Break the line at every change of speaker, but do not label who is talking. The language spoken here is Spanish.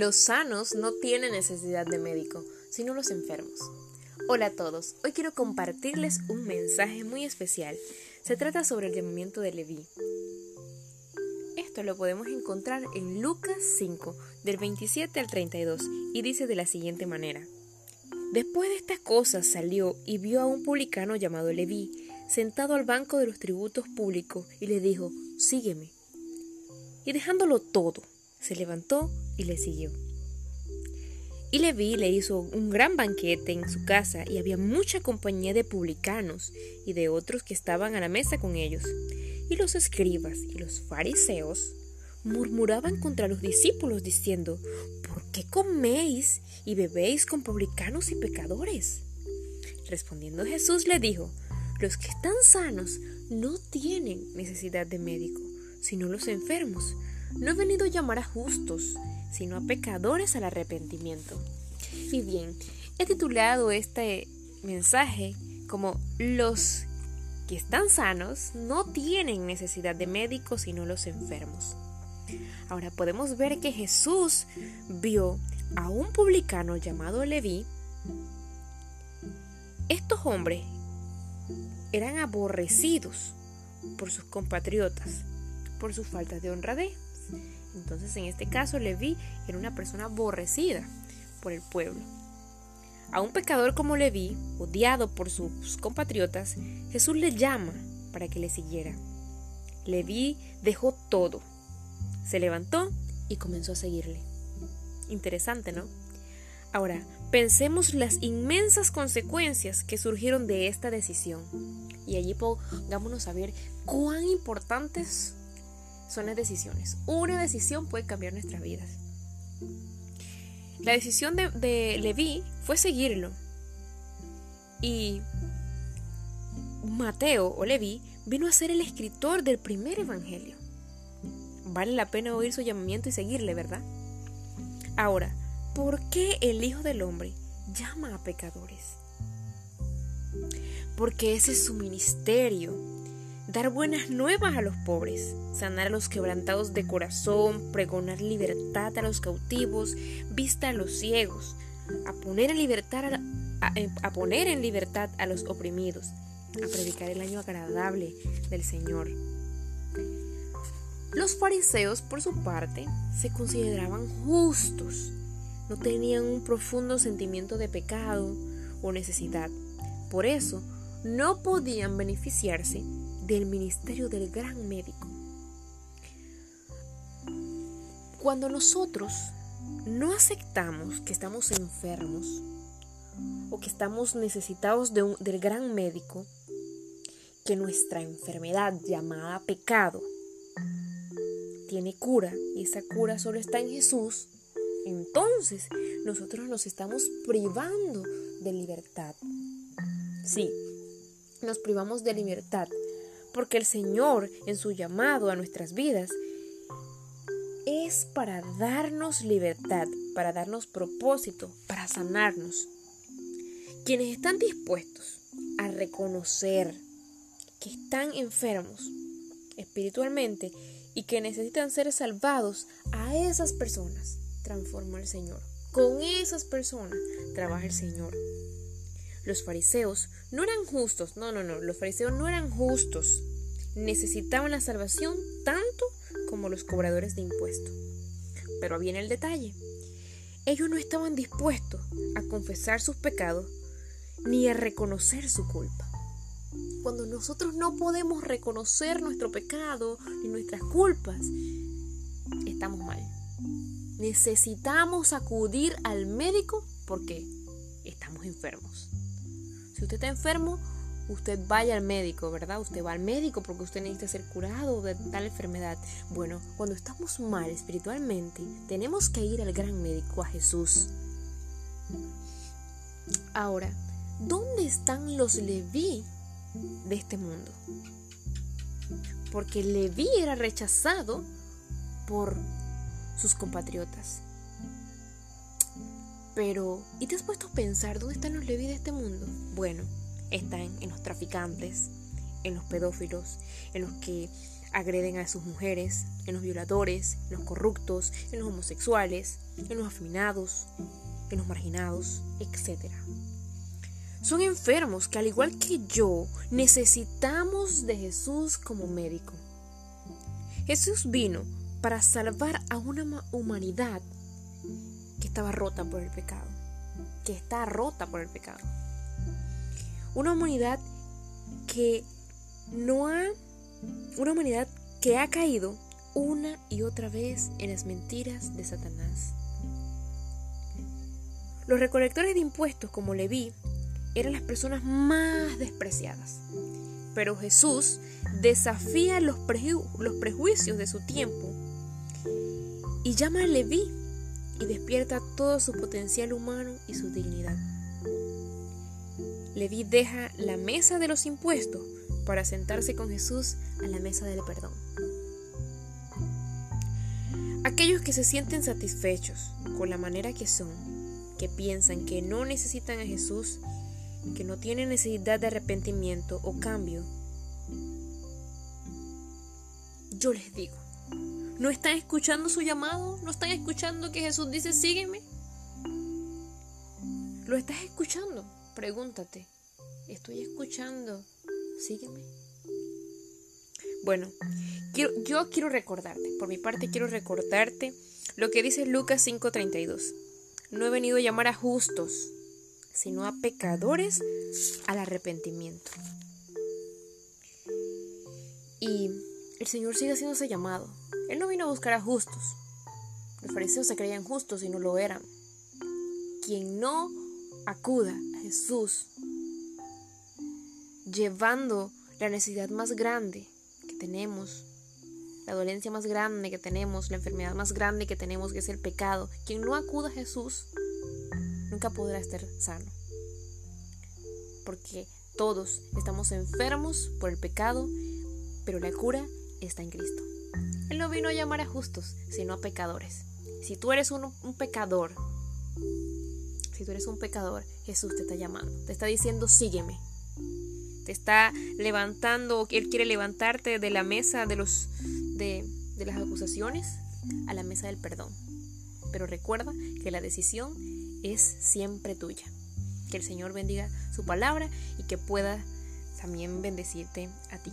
Los sanos no tienen necesidad de médico, sino los enfermos. Hola a todos, hoy quiero compartirles un mensaje muy especial. Se trata sobre el llamamiento de Leví. Esto lo podemos encontrar en Lucas 5, del 27 al 32, y dice de la siguiente manera. Después de estas cosas salió y vio a un publicano llamado Leví, sentado al banco de los tributos públicos, y le dijo, sígueme. Y dejándolo todo, se levantó y le siguió. Y Leví le hizo un gran banquete en su casa y había mucha compañía de publicanos y de otros que estaban a la mesa con ellos. Y los escribas y los fariseos murmuraban contra los discípulos diciendo, ¿por qué coméis y bebéis con publicanos y pecadores? Respondiendo Jesús le dijo, los que están sanos no tienen necesidad de médico, sino los enfermos. No he venido a llamar a justos, sino a pecadores al arrepentimiento. Y bien, he titulado este mensaje como los que están sanos no tienen necesidad de médicos sino los enfermos. Ahora podemos ver que Jesús vio a un publicano llamado Leví. Estos hombres eran aborrecidos por sus compatriotas, por sus faltas de honradez. Entonces en este caso Leví era una persona aborrecida por el pueblo. A un pecador como Leví, odiado por sus compatriotas, Jesús le llama para que le siguiera. Leví dejó todo, se levantó y comenzó a seguirle. Interesante, ¿no? Ahora, pensemos las inmensas consecuencias que surgieron de esta decisión. Y allí pongámonos a ver cuán importantes son las decisiones. Una decisión puede cambiar nuestras vidas. La decisión de, de Leví fue seguirlo. Y Mateo o Leví vino a ser el escritor del primer evangelio. Vale la pena oír su llamamiento y seguirle, ¿verdad? Ahora, ¿por qué el Hijo del Hombre llama a pecadores? Porque ese es su ministerio dar buenas nuevas a los pobres, sanar a los quebrantados de corazón, pregonar libertad a los cautivos, vista a los ciegos, a poner en libertad a, a poner en libertad a los oprimidos, a predicar el año agradable del Señor. Los fariseos, por su parte, se consideraban justos, no tenían un profundo sentimiento de pecado o necesidad. Por eso, no podían beneficiarse del ministerio del gran médico. Cuando nosotros no aceptamos que estamos enfermos o que estamos necesitados de del gran médico, que nuestra enfermedad llamada pecado tiene cura y esa cura solo está en Jesús, entonces nosotros nos estamos privando de libertad. Sí, nos privamos de libertad porque el Señor en su llamado a nuestras vidas es para darnos libertad, para darnos propósito, para sanarnos. Quienes están dispuestos a reconocer que están enfermos espiritualmente y que necesitan ser salvados, a esas personas transforma el Señor. Con esas personas trabaja el Señor. Los fariseos no eran justos, no, no, no, los fariseos no eran justos. Necesitaban la salvación tanto como los cobradores de impuestos. Pero viene el detalle. Ellos no estaban dispuestos a confesar sus pecados ni a reconocer su culpa. Cuando nosotros no podemos reconocer nuestro pecado ni nuestras culpas, estamos mal. Necesitamos acudir al médico porque estamos enfermos. Si usted está enfermo, usted vaya al médico, ¿verdad? Usted va al médico porque usted necesita ser curado de tal enfermedad. Bueno, cuando estamos mal espiritualmente, tenemos que ir al gran médico, a Jesús. Ahora, ¿dónde están los Leví de este mundo? Porque Leví era rechazado por sus compatriotas. Pero, ¿y te has puesto a pensar dónde están los Leví de este mundo? Bueno, están en los traficantes, en los pedófilos, en los que agreden a sus mujeres, en los violadores, en los corruptos, en los homosexuales, en los afeminados, en los marginados, etc. Son enfermos que al igual que yo necesitamos de Jesús como médico. Jesús vino para salvar a una humanidad que estaba rota por el pecado, que está rota por el pecado. Una humanidad que no ha, una humanidad que ha caído una y otra vez en las mentiras de Satanás. Los recolectores de impuestos como Leví eran las personas más despreciadas, pero Jesús desafía los, prejuicios de su tiempo y llama a Leví y despierta todo su potencial humano y su dignidad. Leví deja la mesa de los impuestos para sentarse con Jesús a la mesa del perdón. Aquellos que se sienten satisfechos con la manera que son, que piensan que no necesitan a Jesús, que no tienen necesidad de arrepentimiento o cambio, yo les digo, ¿no están escuchando su llamado? ¿No están escuchando que Jesús dice, sígueme? ¿Lo estás escuchando? Pregúntate, ¿estoy escuchando? Sígueme. Bueno, yo quiero recordarte, por mi parte quiero recordarte lo que dice Lucas 5:32. No he venido a llamar a justos, sino a pecadores al arrepentimiento. Y el Señor sigue haciendo ese llamado. Él no vino a buscar a justos. Los fariseos se creían justos y no lo eran. Quien no acuda a Jesús llevando la necesidad más grande que tenemos, la dolencia más grande que tenemos, la enfermedad más grande que tenemos, que es el pecado. Quien no acuda a Jesús nunca podrá estar sano. Porque todos estamos enfermos por el pecado, pero la cura está en Cristo. Él no vino a llamar a justos, sino a pecadores. Si tú eres un, pecador, si tú eres un pecador, Jesús te está llamando, te está diciendo, sígueme, te está levantando, Él quiere levantarte de la mesa de, los, de, de las acusaciones a la mesa del perdón. Pero recuerda que la decisión es siempre tuya. Que el Señor bendiga su palabra y que pueda también bendecirte a ti.